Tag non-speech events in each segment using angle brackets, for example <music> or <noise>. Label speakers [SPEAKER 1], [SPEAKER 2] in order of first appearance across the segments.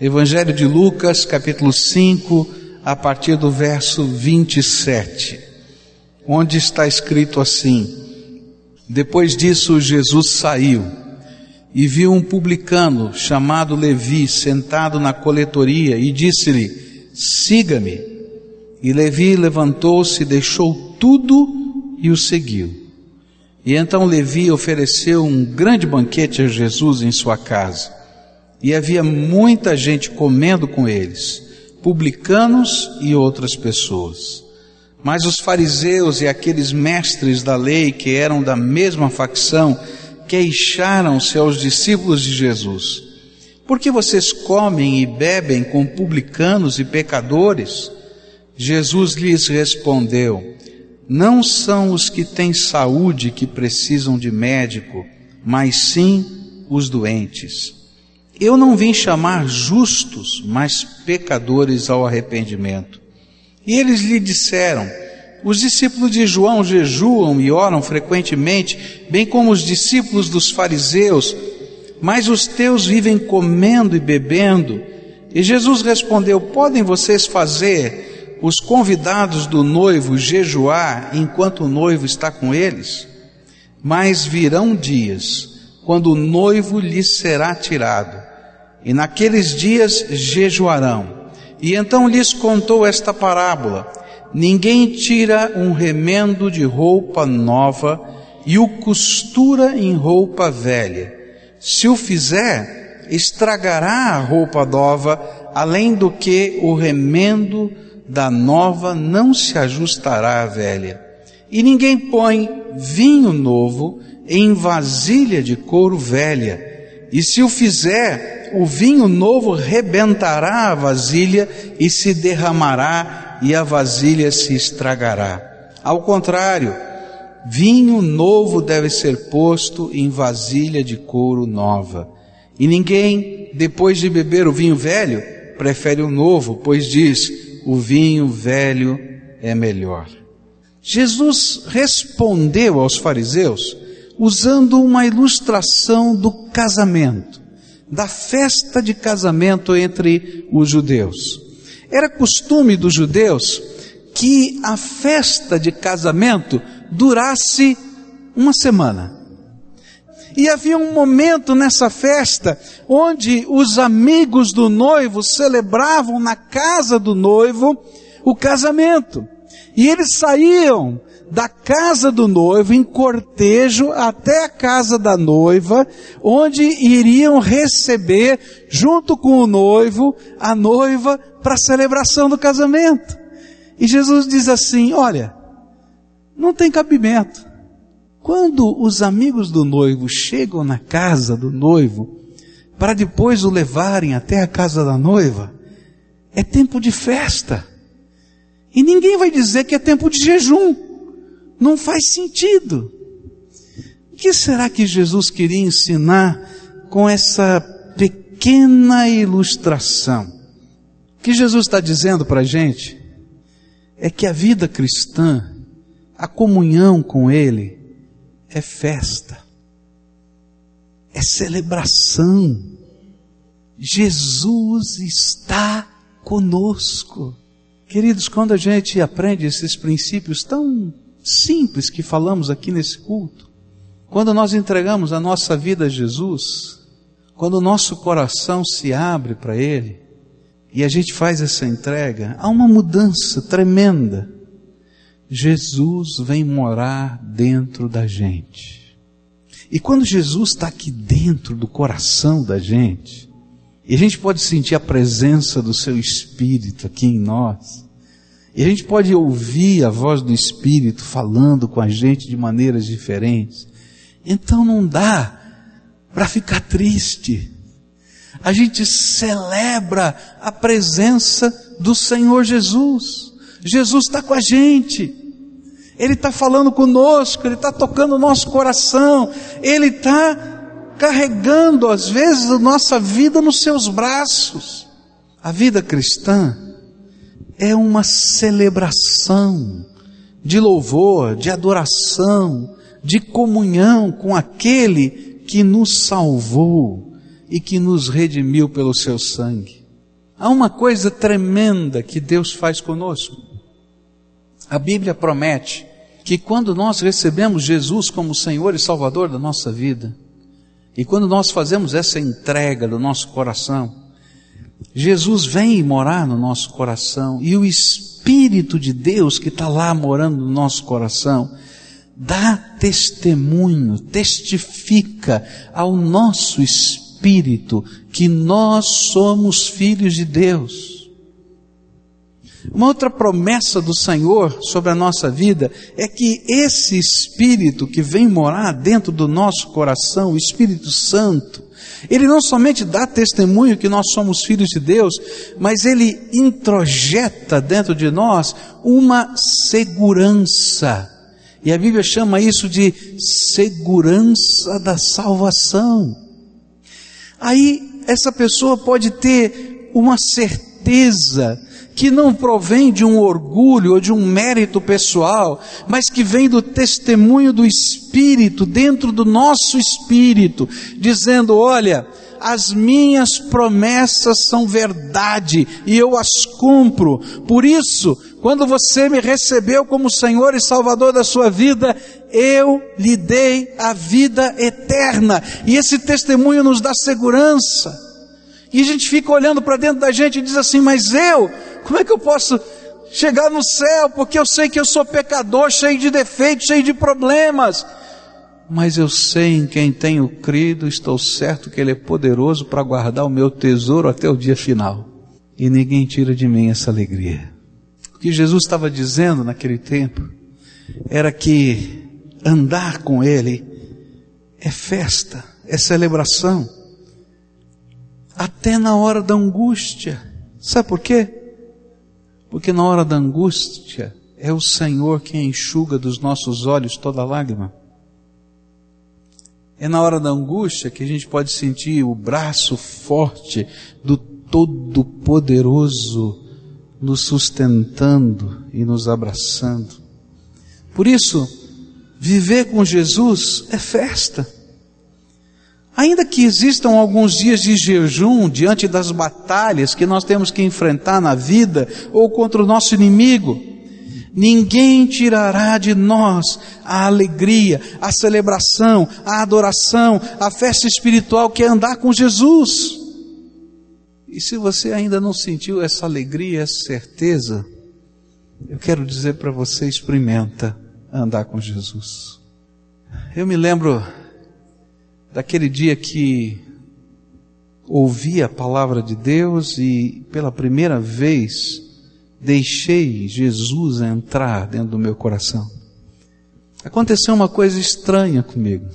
[SPEAKER 1] Evangelho de Lucas, capítulo 5, a partir do verso 27, onde está escrito assim: Depois disso, Jesus saiu e viu um publicano chamado Levi sentado na coletoria e disse-lhe: Siga-me. E Levi levantou-se, deixou tudo e o seguiu. E então Levi ofereceu um grande banquete a Jesus em sua casa. E havia muita gente comendo com eles, publicanos e outras pessoas. Mas os fariseus e aqueles mestres da lei que eram da mesma facção queixaram-se aos discípulos de Jesus: Por que vocês comem e bebem com publicanos e pecadores? Jesus lhes respondeu: Não são os que têm saúde que precisam de médico, mas sim os doentes. Eu não vim chamar justos, mas pecadores ao arrependimento. E eles lhe disseram: Os discípulos de João jejuam e oram frequentemente, bem como os discípulos dos fariseus, mas os teus vivem comendo e bebendo. E Jesus respondeu: Podem vocês fazer os convidados do noivo jejuar enquanto o noivo está com eles? Mas virão dias quando o noivo lhes será tirado e naqueles dias jejuarão. E então lhes contou esta parábola: Ninguém tira um remendo de roupa nova e o costura em roupa velha. Se o fizer, estragará a roupa nova, além do que o remendo da nova não se ajustará à velha. E ninguém põe vinho novo em vasilha de couro velha, e se o fizer, o vinho novo rebentará a vasilha e se derramará e a vasilha se estragará. Ao contrário, vinho novo deve ser posto em vasilha de couro nova. E ninguém, depois de beber o vinho velho, prefere o novo, pois diz: o vinho velho é melhor. Jesus respondeu aos fariseus usando uma ilustração do casamento da festa de casamento entre os judeus. Era costume dos judeus que a festa de casamento durasse uma semana. E havia um momento nessa festa onde os amigos do noivo celebravam na casa do noivo o casamento. E eles saíam da casa do noivo em cortejo até a casa da noiva, onde iriam receber, junto com o noivo, a noiva para a celebração do casamento. E Jesus diz assim: Olha, não tem cabimento. Quando os amigos do noivo chegam na casa do noivo, para depois o levarem até a casa da noiva, é tempo de festa. E ninguém vai dizer que é tempo de jejum. Não faz sentido. O que será que Jesus queria ensinar com essa pequena ilustração? O que Jesus está dizendo para a gente é que a vida cristã, a comunhão com Ele, é festa, é celebração. Jesus está conosco. Queridos, quando a gente aprende esses princípios tão simples que falamos aqui nesse culto. Quando nós entregamos a nossa vida a Jesus, quando o nosso coração se abre para Ele, e a gente faz essa entrega, há uma mudança tremenda. Jesus vem morar dentro da gente. E quando Jesus está aqui dentro do coração da gente, e a gente pode sentir a presença do Seu Espírito aqui em nós, e a gente pode ouvir a voz do Espírito falando com a gente de maneiras diferentes. Então não dá para ficar triste. A gente celebra a presença do Senhor Jesus. Jesus está com a gente. Ele está falando conosco, Ele está tocando o nosso coração, Ele está carregando às vezes a nossa vida nos seus braços. A vida cristã é uma celebração de louvor, de adoração, de comunhão com aquele que nos salvou e que nos redimiu pelo seu sangue. Há uma coisa tremenda que Deus faz conosco. A Bíblia promete que quando nós recebemos Jesus como Senhor e Salvador da nossa vida, e quando nós fazemos essa entrega do nosso coração, Jesus vem morar no nosso coração e o Espírito de Deus que está lá morando no nosso coração, dá testemunho, testifica ao nosso espírito que nós somos filhos de Deus. Uma outra promessa do Senhor sobre a nossa vida é que esse Espírito que vem morar dentro do nosso coração, o Espírito Santo, ele não somente dá testemunho que nós somos filhos de Deus, mas ele introjeta dentro de nós uma segurança e a Bíblia chama isso de segurança da salvação. Aí essa pessoa pode ter uma certeza que não provém de um orgulho ou de um mérito pessoal, mas que vem do testemunho do Espírito, dentro do nosso espírito, dizendo: olha, as minhas promessas são verdade e eu as cumpro. Por isso, quando você me recebeu como Senhor e Salvador da sua vida, eu lhe dei a vida eterna. E esse testemunho nos dá segurança. E a gente fica olhando para dentro da gente e diz assim: Mas eu, como é que eu posso chegar no céu? Porque eu sei que eu sou pecador, cheio de defeitos, cheio de problemas. Mas eu sei em quem tenho crido, estou certo que Ele é poderoso para guardar o meu tesouro até o dia final. E ninguém tira de mim essa alegria. O que Jesus estava dizendo naquele tempo era que andar com Ele é festa, é celebração, até na hora da angústia. Sabe por quê? Porque na hora da angústia é o Senhor quem enxuga dos nossos olhos toda lágrima. É na hora da angústia que a gente pode sentir o braço forte do Todo-Poderoso nos sustentando e nos abraçando. Por isso, viver com Jesus é festa. Ainda que existam alguns dias de jejum diante das batalhas que nós temos que enfrentar na vida ou contra o nosso inimigo, ninguém tirará de nós a alegria, a celebração, a adoração, a festa espiritual que é andar com Jesus. E se você ainda não sentiu essa alegria, essa certeza, eu quero dizer para você: experimenta andar com Jesus. Eu me lembro daquele dia que ouvi a palavra de Deus e pela primeira vez deixei Jesus entrar dentro do meu coração. Aconteceu uma coisa estranha comigo.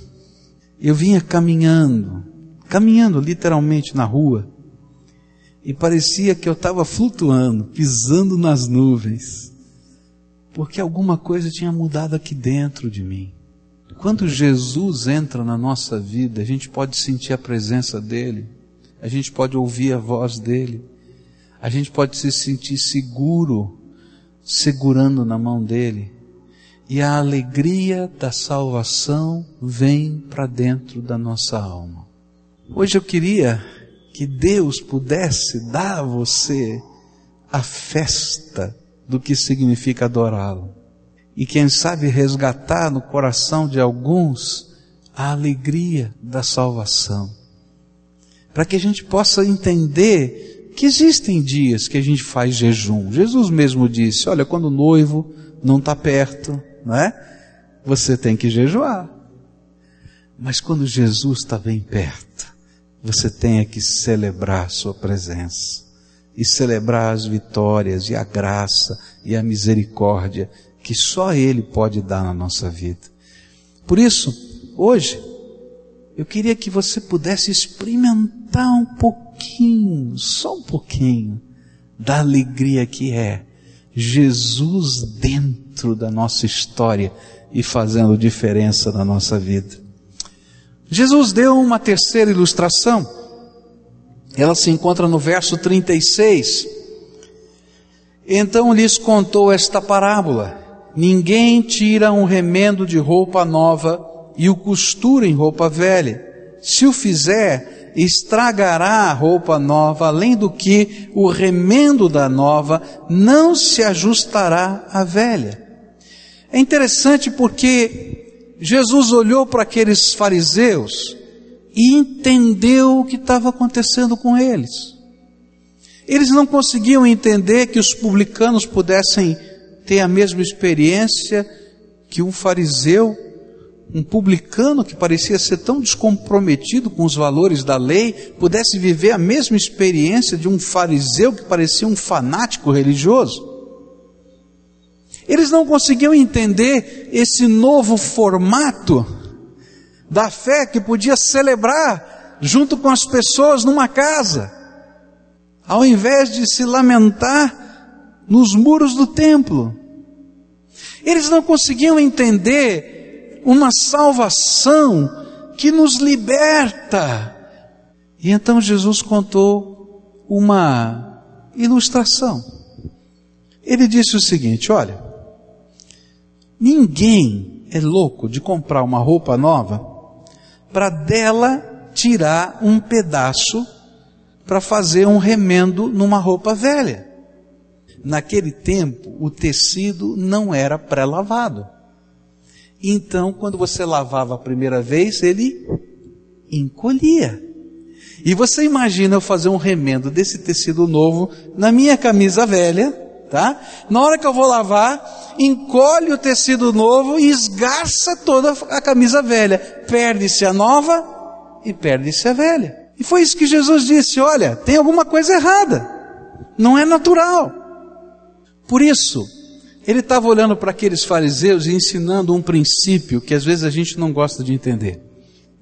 [SPEAKER 1] Eu vinha caminhando, caminhando literalmente na rua, e parecia que eu estava flutuando, pisando nas nuvens, porque alguma coisa tinha mudado aqui dentro de mim. Quando Jesus entra na nossa vida, a gente pode sentir a presença dele, a gente pode ouvir a voz dele, a gente pode se sentir seguro, segurando na mão dele, e a alegria da salvação vem para dentro da nossa alma. Hoje eu queria que Deus pudesse dar a você a festa do que significa adorá-lo. E quem sabe resgatar no coração de alguns a alegria da salvação. Para que a gente possa entender que existem dias que a gente faz jejum. Jesus mesmo disse: olha, quando o noivo não está perto, não é? Você tem que jejuar. Mas quando Jesus está bem perto, você tenha que celebrar a sua presença e celebrar as vitórias e a graça e a misericórdia que só Ele pode dar na nossa vida. Por isso, hoje, eu queria que você pudesse experimentar um pouquinho, só um pouquinho, da alegria que é Jesus dentro da nossa história e fazendo diferença na nossa vida. Jesus deu uma terceira ilustração. Ela se encontra no verso 36. Então lhes contou esta parábola: Ninguém tira um remendo de roupa nova e o costura em roupa velha. Se o fizer, estragará a roupa nova, além do que o remendo da nova não se ajustará à velha. É interessante porque Jesus olhou para aqueles fariseus e entendeu o que estava acontecendo com eles. Eles não conseguiam entender que os publicanos pudessem ter a mesma experiência que um fariseu um publicano que parecia ser tão descomprometido com os valores da lei, pudesse viver a mesma experiência de um fariseu que parecia um fanático religioso. Eles não conseguiam entender esse novo formato da fé que podia celebrar junto com as pessoas numa casa, ao invés de se lamentar nos muros do templo. Eles não conseguiam entender uma salvação que nos liberta. E então Jesus contou uma ilustração. Ele disse o seguinte: olha, ninguém é louco de comprar uma roupa nova para dela tirar um pedaço para fazer um remendo numa roupa velha. Naquele tempo, o tecido não era pré-lavado. Então, quando você lavava a primeira vez, ele encolhia. E você imagina eu fazer um remendo desse tecido novo na minha camisa velha, tá? Na hora que eu vou lavar, encolhe o tecido novo e esgarça toda a camisa velha. Perde-se a nova e perde-se a velha. E foi isso que Jesus disse: olha, tem alguma coisa errada. Não é natural. Por isso, ele estava olhando para aqueles fariseus e ensinando um princípio que às vezes a gente não gosta de entender.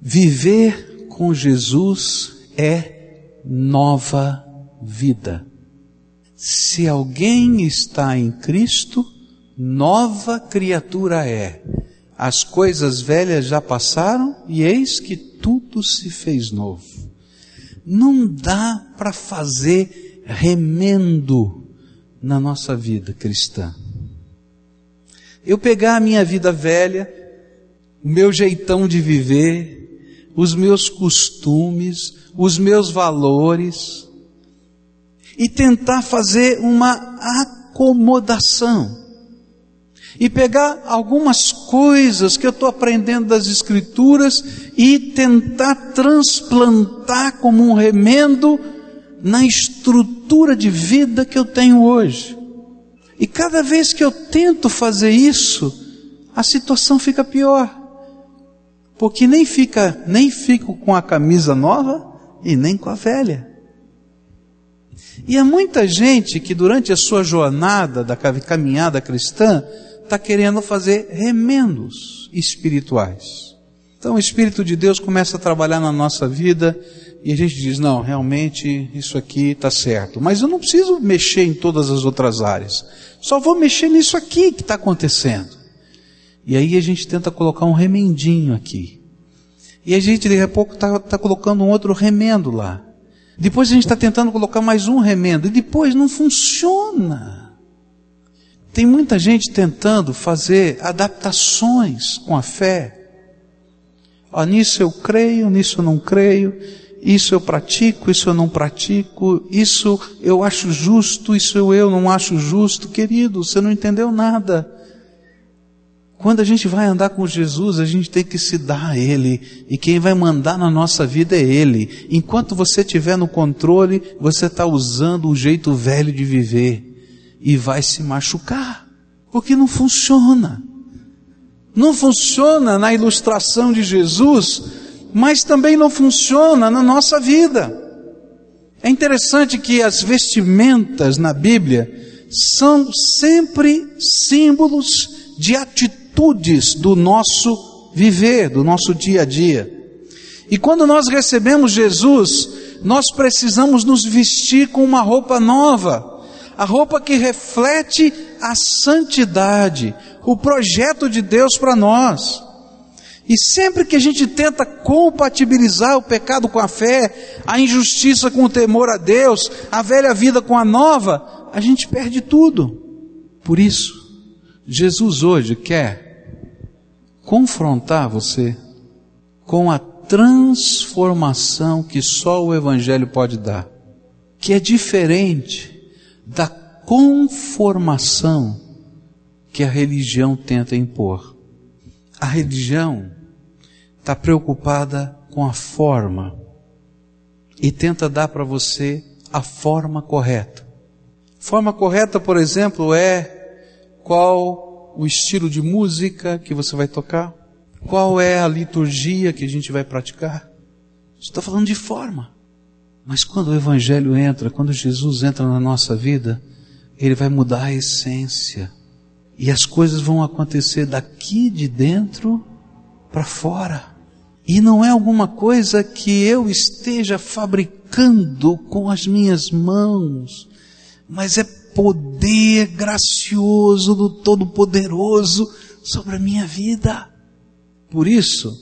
[SPEAKER 1] Viver com Jesus é nova vida. Se alguém está em Cristo, nova criatura é. As coisas velhas já passaram e eis que tudo se fez novo. Não dá para fazer remendo na nossa vida cristã eu pegar a minha vida velha, o meu jeitão de viver, os meus costumes, os meus valores, e tentar fazer uma acomodação. E pegar algumas coisas que eu estou aprendendo das Escrituras e tentar transplantar como um remendo na estrutura de vida que eu tenho hoje. E cada vez que eu tento fazer isso, a situação fica pior. Porque nem fica, nem fico com a camisa nova e nem com a velha. E há muita gente que durante a sua jornada da caminhada cristã está querendo fazer remendos espirituais. Então o Espírito de Deus começa a trabalhar na nossa vida e a gente diz: não, realmente isso aqui está certo. Mas eu não preciso mexer em todas as outras áreas. Só vou mexer nisso aqui que está acontecendo. E aí a gente tenta colocar um remendinho aqui. E a gente de a pouco está tá colocando um outro remendo lá. Depois a gente está tentando colocar mais um remendo. E depois não funciona. Tem muita gente tentando fazer adaptações com a fé. Ó, nisso eu creio, nisso eu não creio isso eu pratico, isso eu não pratico, isso eu acho justo, isso eu não acho justo. Querido, você não entendeu nada. Quando a gente vai andar com Jesus, a gente tem que se dar a Ele, e quem vai mandar na nossa vida é Ele. Enquanto você estiver no controle, você está usando o jeito velho de viver, e vai se machucar, porque não funciona. Não funciona na ilustração de Jesus, mas também não funciona na nossa vida. É interessante que as vestimentas na Bíblia são sempre símbolos de atitudes do nosso viver, do nosso dia a dia. E quando nós recebemos Jesus, nós precisamos nos vestir com uma roupa nova, a roupa que reflete a santidade, o projeto de Deus para nós. E sempre que a gente tenta compatibilizar o pecado com a fé, a injustiça com o temor a Deus, a velha vida com a nova, a gente perde tudo. Por isso, Jesus hoje quer confrontar você com a transformação que só o Evangelho pode dar, que é diferente da conformação que a religião tenta impor. A religião está preocupada com a forma e tenta dar para você a forma correta. Forma correta, por exemplo, é qual o estilo de música que você vai tocar, qual é a liturgia que a gente vai praticar. Estou falando de forma. Mas quando o Evangelho entra, quando Jesus entra na nossa vida, ele vai mudar a essência. E as coisas vão acontecer daqui de dentro para fora. E não é alguma coisa que eu esteja fabricando com as minhas mãos, mas é poder gracioso do Todo-Poderoso sobre a minha vida. Por isso,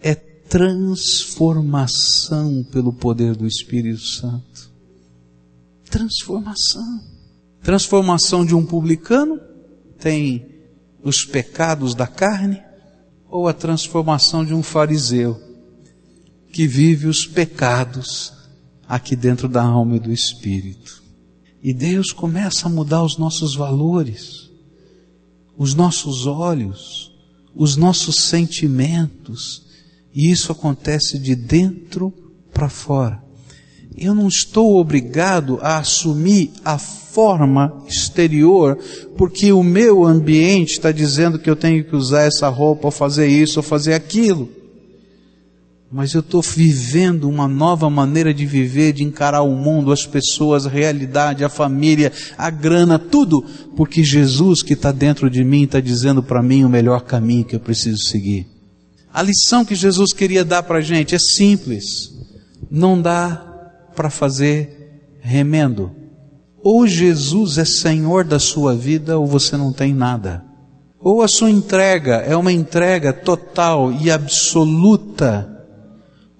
[SPEAKER 1] é transformação pelo poder do Espírito Santo. Transformação. Transformação de um publicano tem os pecados da carne, ou a transformação de um fariseu que vive os pecados aqui dentro da alma e do espírito. E Deus começa a mudar os nossos valores, os nossos olhos, os nossos sentimentos, e isso acontece de dentro para fora. Eu não estou obrigado a assumir a forma exterior, porque o meu ambiente está dizendo que eu tenho que usar essa roupa, ou fazer isso, ou fazer aquilo mas eu estou vivendo uma nova maneira de viver, de encarar o mundo, as pessoas, a realidade, a família, a grana, tudo, porque Jesus que está dentro de mim está dizendo para mim o melhor caminho que eu preciso seguir. A lição que Jesus queria dar para a gente é simples, não dá para fazer remendo. Ou Jesus é Senhor da sua vida, ou você não tem nada. Ou a sua entrega é uma entrega total e absoluta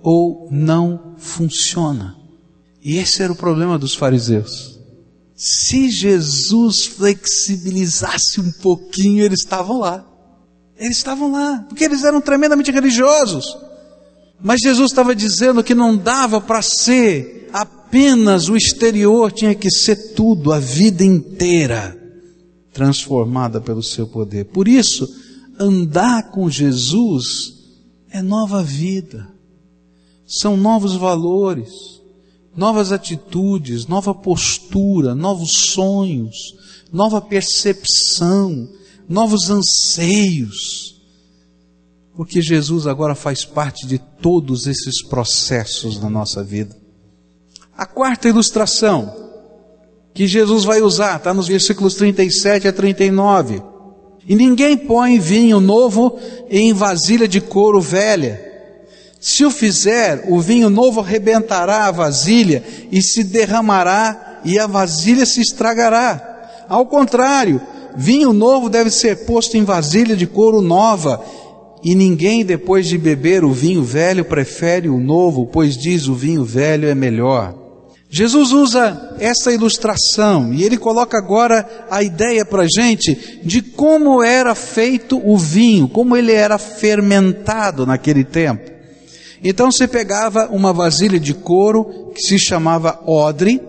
[SPEAKER 1] ou não funciona. E esse era o problema dos fariseus. Se Jesus flexibilizasse um pouquinho, eles estavam lá. Eles estavam lá, porque eles eram tremendamente religiosos. Mas Jesus estava dizendo que não dava para ser apenas o exterior, tinha que ser tudo, a vida inteira, transformada pelo seu poder. Por isso, andar com Jesus é nova vida são novos valores, novas atitudes, nova postura, novos sonhos, nova percepção, novos anseios. Porque Jesus agora faz parte de todos esses processos na nossa vida. A quarta ilustração que Jesus vai usar está nos versículos 37 a 39. E ninguém põe vinho novo em vasilha de couro velha se o fizer, o vinho novo arrebentará a vasilha e se derramará e a vasilha se estragará. Ao contrário, vinho novo deve ser posto em vasilha de couro nova, e ninguém depois de beber o vinho velho prefere o novo, pois diz o vinho velho é melhor. Jesus usa essa ilustração e ele coloca agora a ideia para a gente de como era feito o vinho, como ele era fermentado naquele tempo. Então se pegava uma vasilha de couro que se chamava odre,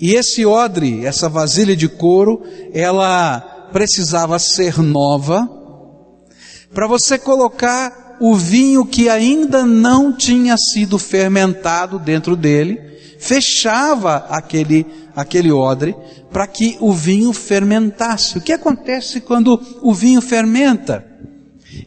[SPEAKER 1] e esse odre, essa vasilha de couro, ela precisava ser nova, para você colocar o vinho que ainda não tinha sido fermentado dentro dele, fechava aquele, aquele odre para que o vinho fermentasse. O que acontece quando o vinho fermenta?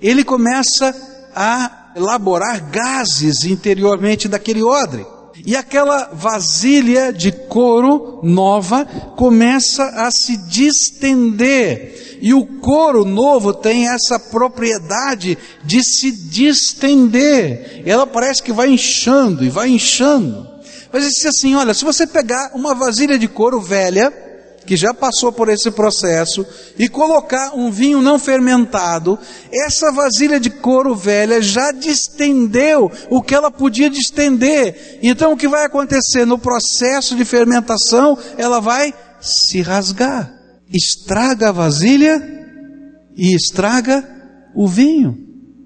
[SPEAKER 1] Ele começa a elaborar gases interiormente daquele odre. E aquela vasilha de couro nova começa a se distender. E o couro novo tem essa propriedade de se distender. Ela parece que vai inchando e vai inchando. Mas disse assim: olha, se você pegar uma vasilha de couro velha, que já passou por esse processo, e colocar um vinho não fermentado, essa vasilha de couro velha já distendeu o que ela podia distender. Então o que vai acontecer no processo de fermentação? Ela vai se rasgar, estraga a vasilha e estraga o vinho.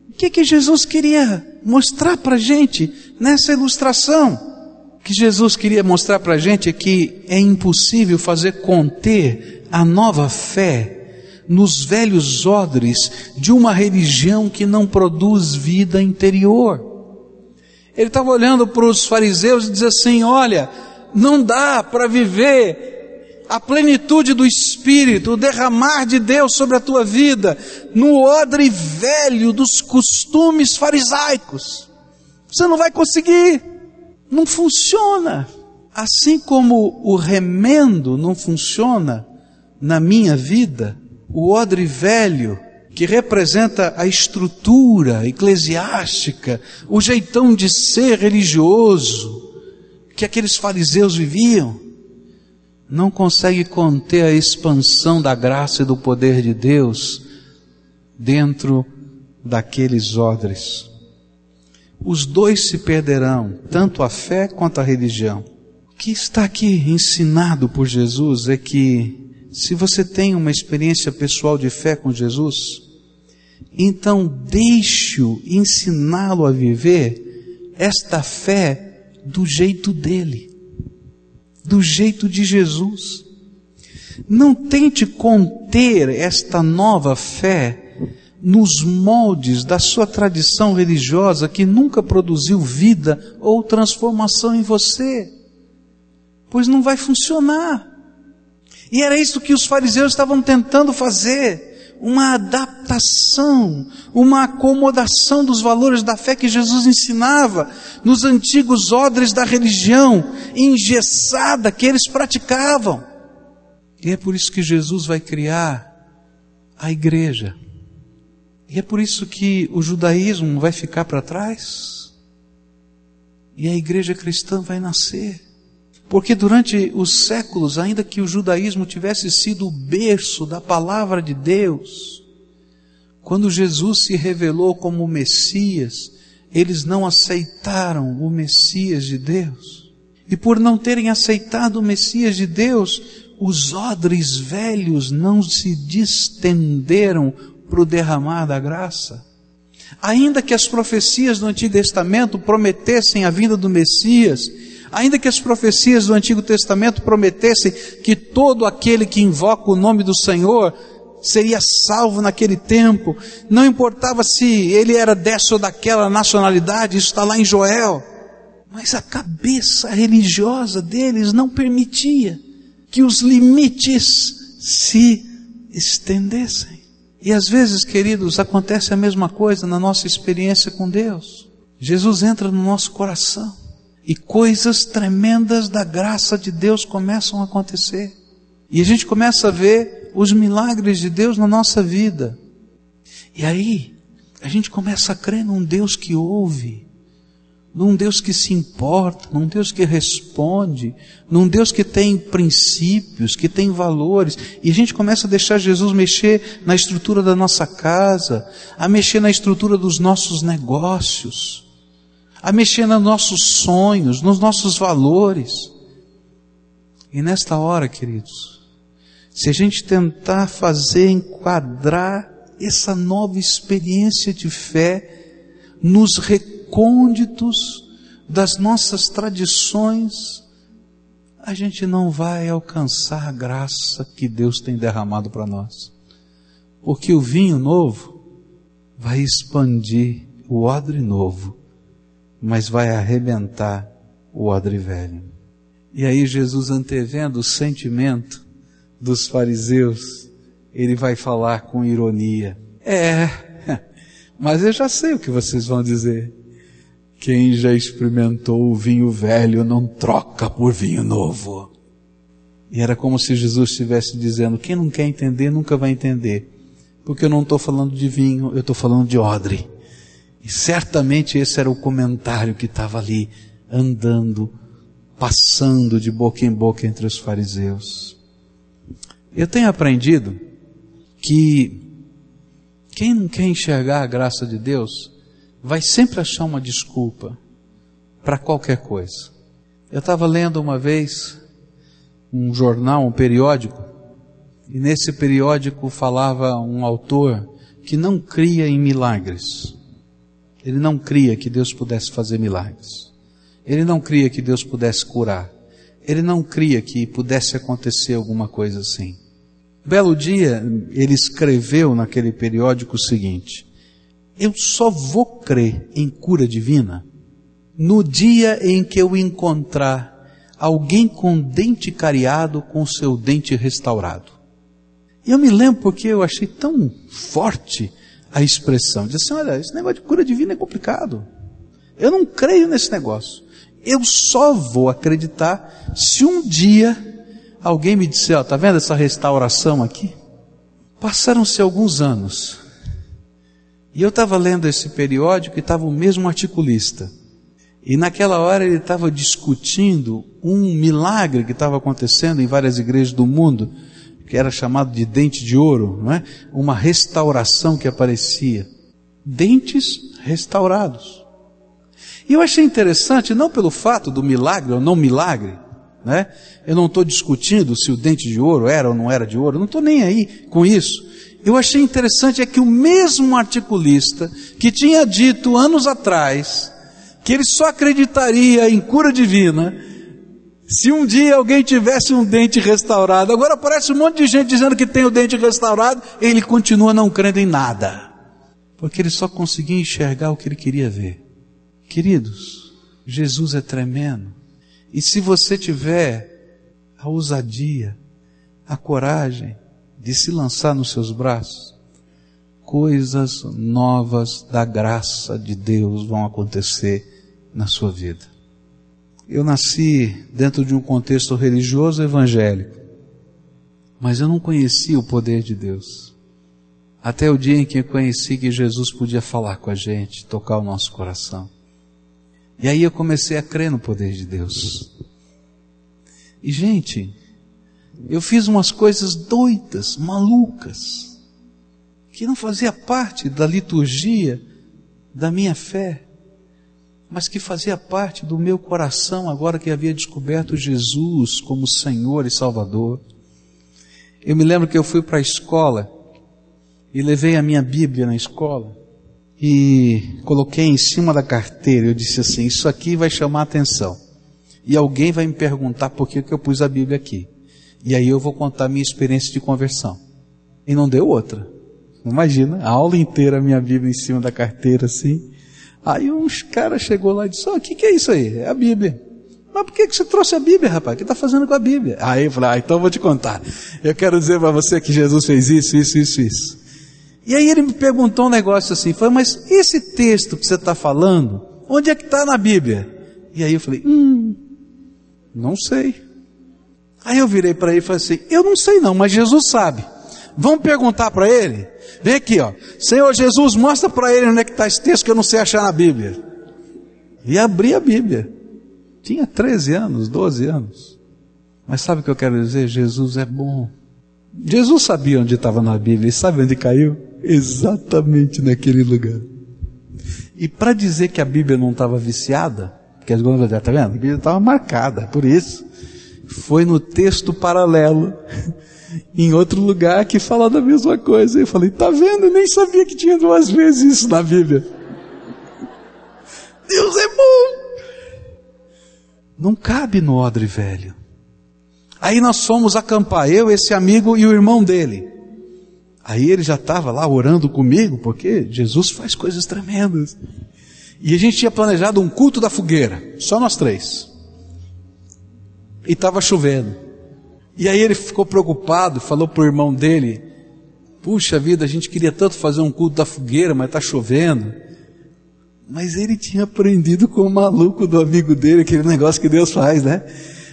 [SPEAKER 1] O que que Jesus queria mostrar para gente nessa ilustração. Que Jesus queria mostrar para a gente é que é impossível fazer conter a nova fé nos velhos odres de uma religião que não produz vida interior. Ele estava olhando para os fariseus e dizia assim: Olha, não dá para viver a plenitude do Espírito, o derramar de Deus sobre a tua vida, no odre velho dos costumes farisaicos. Você não vai conseguir, não funciona. Assim como o remendo não funciona na minha vida, o odre velho, que representa a estrutura eclesiástica, o jeitão de ser religioso que aqueles fariseus viviam, não consegue conter a expansão da graça e do poder de Deus dentro daqueles odres. Os dois se perderão, tanto a fé quanto a religião. O que está aqui ensinado por Jesus é que se você tem uma experiência pessoal de fé com Jesus, então deixe-o ensiná-lo a viver esta fé do jeito dele, do jeito de Jesus. Não tente conter esta nova fé nos moldes da sua tradição religiosa que nunca produziu vida ou transformação em você, pois não vai funcionar. E era isso que os fariseus estavam tentando fazer, uma adaptação, uma acomodação dos valores da fé que Jesus ensinava nos antigos odres da religião engessada que eles praticavam. E é por isso que Jesus vai criar a igreja. E é por isso que o judaísmo vai ficar para trás. E a igreja cristã vai nascer. Porque durante os séculos, ainda que o judaísmo tivesse sido o berço da palavra de Deus, quando Jesus se revelou como o Messias, eles não aceitaram o Messias de Deus. E por não terem aceitado o Messias de Deus, os odres velhos não se distenderam para o derramar da graça. Ainda que as profecias do Antigo Testamento prometessem a vinda do Messias, Ainda que as profecias do Antigo Testamento prometessem que todo aquele que invoca o nome do Senhor seria salvo naquele tempo, não importava se ele era dessa ou daquela nacionalidade, isso está lá em Joel, mas a cabeça religiosa deles não permitia que os limites se estendessem. E às vezes, queridos, acontece a mesma coisa na nossa experiência com Deus. Jesus entra no nosso coração e coisas tremendas da graça de Deus começam a acontecer. E a gente começa a ver os milagres de Deus na nossa vida. E aí, a gente começa a crer num Deus que ouve, num Deus que se importa, num Deus que responde, num Deus que tem princípios, que tem valores, e a gente começa a deixar Jesus mexer na estrutura da nossa casa, a mexer na estrutura dos nossos negócios a mexer nos nossos sonhos, nos nossos valores. E nesta hora, queridos, se a gente tentar fazer enquadrar essa nova experiência de fé nos recônditos das nossas tradições, a gente não vai alcançar a graça que Deus tem derramado para nós. Porque o vinho novo vai expandir o odre novo mas vai arrebentar o odre velho. E aí Jesus antevendo o sentimento dos fariseus, ele vai falar com ironia. É, <laughs> mas eu já sei o que vocês vão dizer. Quem já experimentou o vinho velho não troca por vinho novo. E era como se Jesus estivesse dizendo: quem não quer entender nunca vai entender. Porque eu não estou falando de vinho, eu estou falando de odre. E certamente esse era o comentário que estava ali, andando, passando de boca em boca entre os fariseus. Eu tenho aprendido que quem não quer enxergar a graça de Deus vai sempre achar uma desculpa para qualquer coisa. Eu estava lendo uma vez um jornal, um periódico, e nesse periódico falava um autor que não cria em milagres Ele não cria que Deus pudesse fazer milagres. Ele não cria que Deus pudesse curar. Ele não cria que pudesse acontecer alguma coisa assim. Belo dia, ele escreveu naquele periódico o seguinte: Eu só vou crer em cura divina no dia em que eu encontrar alguém com dente cariado com seu dente restaurado. E eu me lembro porque eu achei tão forte a expressão. Disse assim, olha, esse negócio de cura divina é complicado. Eu não creio nesse negócio. Eu só vou acreditar se um dia alguém me disser, ó, tá vendo essa restauração aqui? Passaram-se alguns anos. E eu estava lendo esse periódico e estava o mesmo articulista. E naquela hora ele estava discutindo um milagre que estava acontecendo em várias igrejas do mundo, que era chamado de dente de ouro, não é? Uma restauração que aparecia. Dentes restaurados. E eu achei interessante, não pelo fato do milagre ou não milagre, né? Eu não estou discutindo se o dente de ouro era ou não era de ouro, não estou nem aí com isso. Eu achei interessante é que o mesmo articulista que tinha dito anos atrás que ele só acreditaria em cura divina se um dia alguém tivesse um dente restaurado. Agora aparece um monte de gente dizendo que tem o dente restaurado, ele continua não crendo em nada. Porque ele só conseguia enxergar o que ele queria ver. Queridos, Jesus é tremendo. E se você tiver a ousadia, a coragem de se lançar nos seus braços, coisas novas da graça de Deus vão acontecer na sua vida. Eu nasci dentro de um contexto religioso evangélico, mas eu não conhecia o poder de Deus. Até o dia em que eu conheci que Jesus podia falar com a gente, tocar o nosso coração. E aí eu comecei a crer no poder de Deus. E gente, eu fiz umas coisas doidas, malucas, que não fazia parte da liturgia da minha fé mas que fazia parte do meu coração agora que havia descoberto Jesus como Senhor e Salvador. Eu me lembro que eu fui para a escola e levei a minha Bíblia na escola e coloquei em cima da carteira. Eu disse assim: Isso aqui vai chamar atenção. E alguém vai me perguntar por que, que eu pus a Bíblia aqui. E aí eu vou contar minha experiência de conversão. E não deu outra. Imagina, a aula inteira a minha Bíblia em cima da carteira assim. Aí uns caras chegou lá e disse, o oh, que, que é isso aí? É a Bíblia. Mas por que, que você trouxe a Bíblia, rapaz? O que está fazendo com a Bíblia? Aí eu falei, ah, então eu vou te contar. Eu quero dizer para você que Jesus fez isso, isso, isso, isso. E aí ele me perguntou um negócio assim, foi, mas esse texto que você está falando, onde é que está na Bíblia? E aí eu falei, hum, não sei. Aí eu virei para ele e falei assim, eu não sei não, mas Jesus sabe. Vamos perguntar para ele? Vem aqui, ó. Senhor Jesus, mostra para ele onde é que está esse texto que eu não sei achar na Bíblia. E abri a Bíblia. Tinha 13 anos, 12 anos. Mas sabe o que eu quero dizer? Jesus é bom. Jesus sabia onde estava na Bíblia e sabe onde caiu? Exatamente naquele lugar. E para dizer que a Bíblia não estava viciada, porque as está vendo? A Bíblia estava marcada, por isso. Foi no texto paralelo <laughs> em outro lugar que fala da mesma coisa. Eu falei, tá vendo? Eu nem sabia que tinha duas vezes isso na Bíblia. <laughs> Deus é bom. Não cabe no odre velho. Aí nós fomos acampar, eu, esse amigo e o irmão dele. Aí ele já estava lá orando comigo, porque Jesus faz coisas tremendas. E a gente tinha planejado um culto da fogueira, só nós três. E estava chovendo. E aí ele ficou preocupado, falou para o irmão dele: Puxa vida, a gente queria tanto fazer um culto da fogueira, mas está chovendo. Mas ele tinha aprendido com o maluco do amigo dele, aquele negócio que Deus faz, né?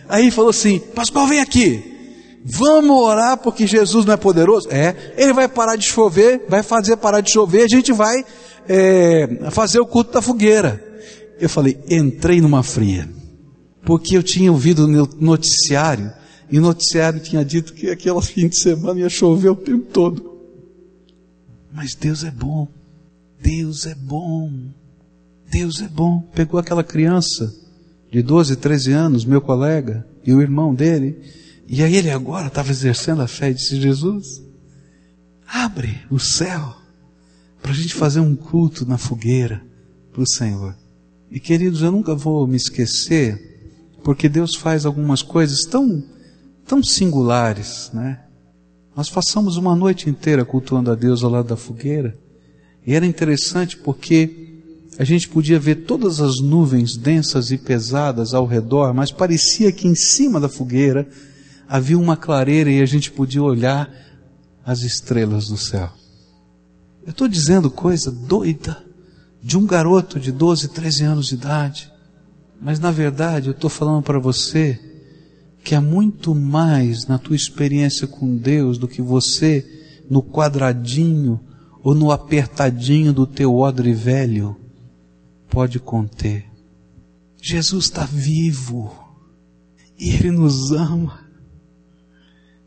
[SPEAKER 1] Aí falou assim: Pascoal, vem aqui. Vamos orar porque Jesus não é poderoso? É, ele vai parar de chover, vai fazer parar de chover, a gente vai é, fazer o culto da fogueira. Eu falei, entrei numa fria, porque eu tinha ouvido no noticiário e o noticiário tinha dito que aquele <laughs> fim de semana ia chover o tempo todo. Mas Deus é bom. Deus é bom. Deus é bom. Pegou aquela criança de 12, 13 anos, meu colega, e o irmão dele, e aí ele agora estava exercendo a fé e disse: Jesus, abre o céu para a gente fazer um culto na fogueira para o Senhor. E queridos, eu nunca vou me esquecer, porque Deus faz algumas coisas tão, tão singulares, né? Nós passamos uma noite inteira cultuando a Deus ao lado da fogueira, e era interessante porque a gente podia ver todas as nuvens densas e pesadas ao redor, mas parecia que em cima da fogueira havia uma clareira e a gente podia olhar as estrelas do céu. Eu estou dizendo coisa doida de um garoto de 12, 13 anos de idade, mas na verdade eu estou falando para você que há muito mais na tua experiência com Deus do que você no quadradinho ou no apertadinho do teu odre velho pode conter. Jesus está vivo e Ele nos ama.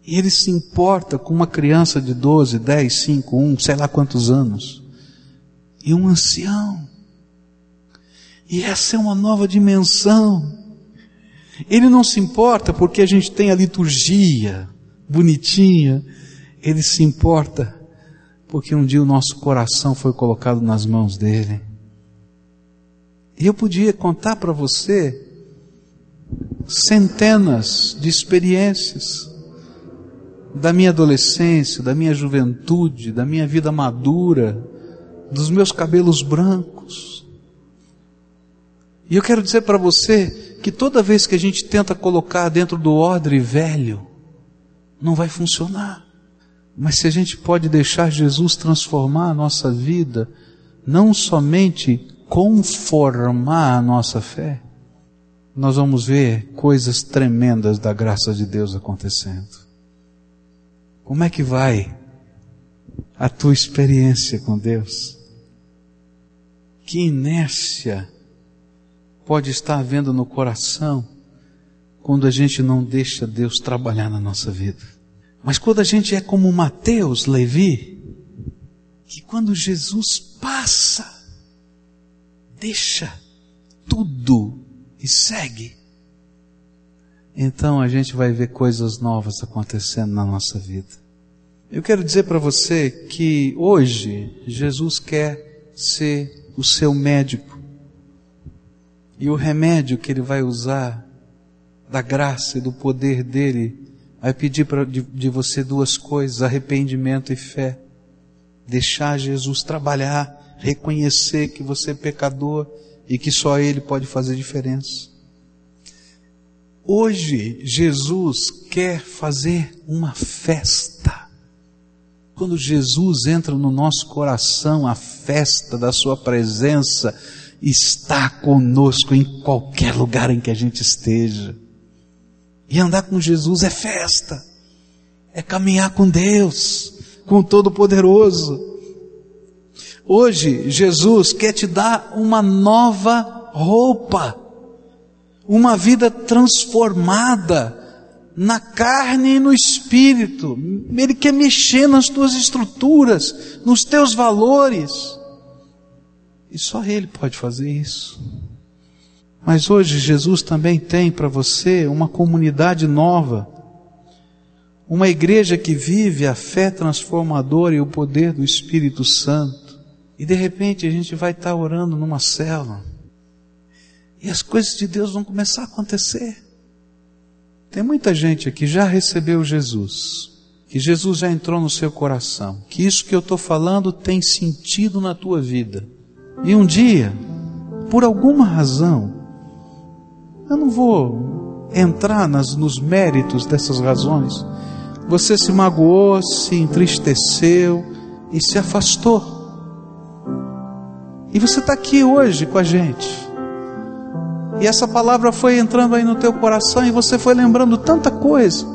[SPEAKER 1] E Ele se importa com uma criança de 12, 10, 5, 1, sei lá quantos anos. E um ancião. E essa é uma nova dimensão. Ele não se importa porque a gente tem a liturgia bonitinha. Ele se importa porque um dia o nosso coração foi colocado nas mãos dele. E eu podia contar para você centenas de experiências da minha adolescência, da minha juventude, da minha vida madura, dos meus cabelos brancos. E eu quero dizer para você que toda vez que a gente tenta colocar dentro do ordem velho, não vai funcionar. Mas se a gente pode deixar Jesus transformar a nossa vida, não somente conformar a nossa fé, nós vamos ver coisas tremendas da graça de Deus acontecendo. Como é que vai a tua experiência com Deus? Que inércia pode estar havendo no coração quando a gente não deixa Deus trabalhar na nossa vida? Mas quando a gente é como Mateus, Levi, que quando Jesus passa, deixa tudo e segue, então a gente vai ver coisas novas acontecendo na nossa vida. Eu quero dizer para você que hoje Jesus quer ser o seu médico. E o remédio que ele vai usar da graça e do poder dele vai pedir pra, de, de você duas coisas: arrependimento e fé. Deixar Jesus trabalhar, reconhecer que você é pecador e que só Ele pode fazer diferença. Hoje, Jesus quer fazer uma festa. Quando Jesus entra no nosso coração, a festa da Sua presença está conosco em qualquer lugar em que a gente esteja. E andar com Jesus é festa, é caminhar com Deus, com o Todo-Poderoso. Hoje, Jesus quer te dar uma nova roupa, uma vida transformada na carne e no espírito. Ele quer mexer nas tuas estruturas, nos teus valores. E só Ele pode fazer isso. Mas hoje Jesus também tem para você uma comunidade nova, uma igreja que vive a fé transformadora e o poder do Espírito Santo. E de repente a gente vai estar orando numa cela. E as coisas de Deus vão começar a acontecer. Tem muita gente aqui que já recebeu Jesus, que Jesus já entrou no seu coração, que isso que eu estou falando tem sentido na tua vida. E um dia, por alguma razão, eu não vou entrar nas, nos méritos dessas razões, você se magoou, se entristeceu e se afastou. E você está aqui hoje com a gente. E essa palavra foi entrando aí no teu coração e você foi lembrando tanta coisa.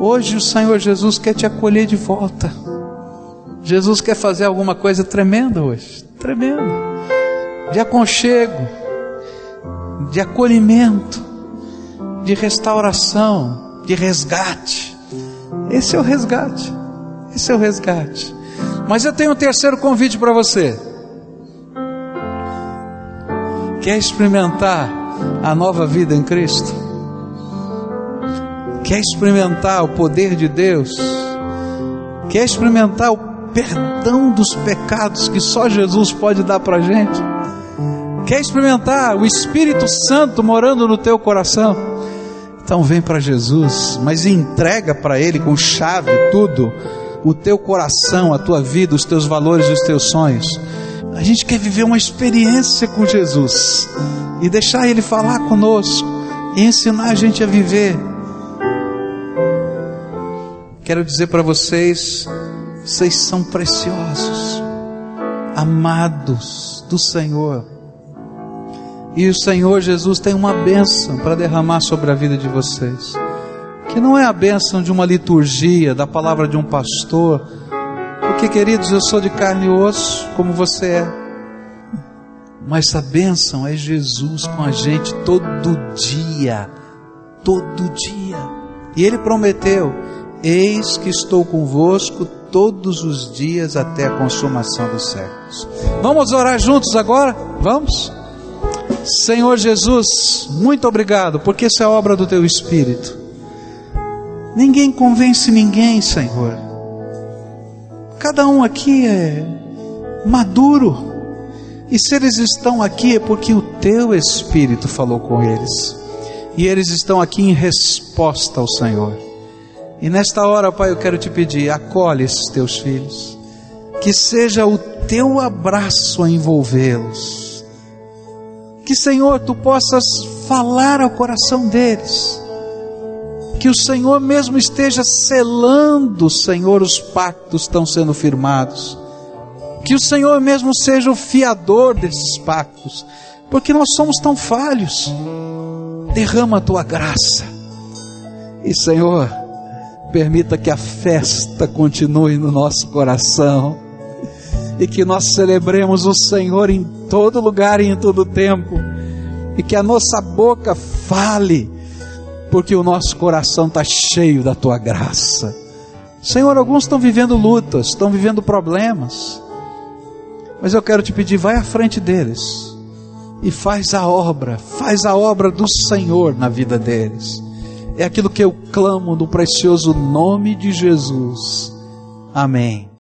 [SPEAKER 1] Hoje o Senhor Jesus quer te acolher de volta. Jesus quer fazer alguma coisa tremenda hoje, tremenda, de aconchego, de acolhimento, de restauração, de resgate. Esse é o resgate. Esse é o resgate. Mas eu tenho um terceiro convite para você. Quer experimentar a nova vida em Cristo? Quer experimentar o poder de Deus? Quer experimentar o perdão dos pecados que só Jesus pode dar para a gente? Quer experimentar o Espírito Santo morando no teu coração? Então vem para Jesus, mas entrega para Ele com chave tudo, o teu coração, a tua vida, os teus valores os teus sonhos. A gente quer viver uma experiência com Jesus e deixar Ele falar conosco e ensinar a gente a viver. Quero dizer para vocês, vocês são preciosos, amados do Senhor. E o Senhor Jesus tem uma bênção para derramar sobre a vida de vocês. Que não é a bênção de uma liturgia, da palavra de um pastor, porque, queridos, eu sou de carne e osso, como você é. Mas a bênção é Jesus com a gente todo dia. Todo dia. E Ele prometeu: Eis que estou convosco todos os dias até a consumação dos séculos. Vamos orar juntos agora? Vamos? Senhor Jesus, muito obrigado, porque isso é obra do Teu Espírito. Ninguém convence ninguém, Senhor. Cada um aqui é maduro. E se eles estão aqui é porque o Teu Espírito falou com eles. E eles estão aqui em resposta ao Senhor. E nesta hora, Pai, eu quero te pedir, acolhe esses teus filhos. Que seja o teu abraço a envolvê-los que, Senhor, tu possas falar ao coração deles. Que o Senhor mesmo esteja selando, Senhor, os pactos estão sendo firmados. Que o Senhor mesmo seja o fiador desses pactos, porque nós somos tão falhos. Derrama a tua graça. E, Senhor, permita que a festa continue no nosso coração e que nós celebremos o Senhor em todo lugar e em todo tempo, e que a nossa boca fale, porque o nosso coração está cheio da tua graça. Senhor, alguns estão vivendo lutas, estão vivendo problemas, mas eu quero te pedir, vai à frente deles e faz a obra, faz a obra do Senhor na vida deles. É aquilo que eu clamo no precioso nome de Jesus. Amém.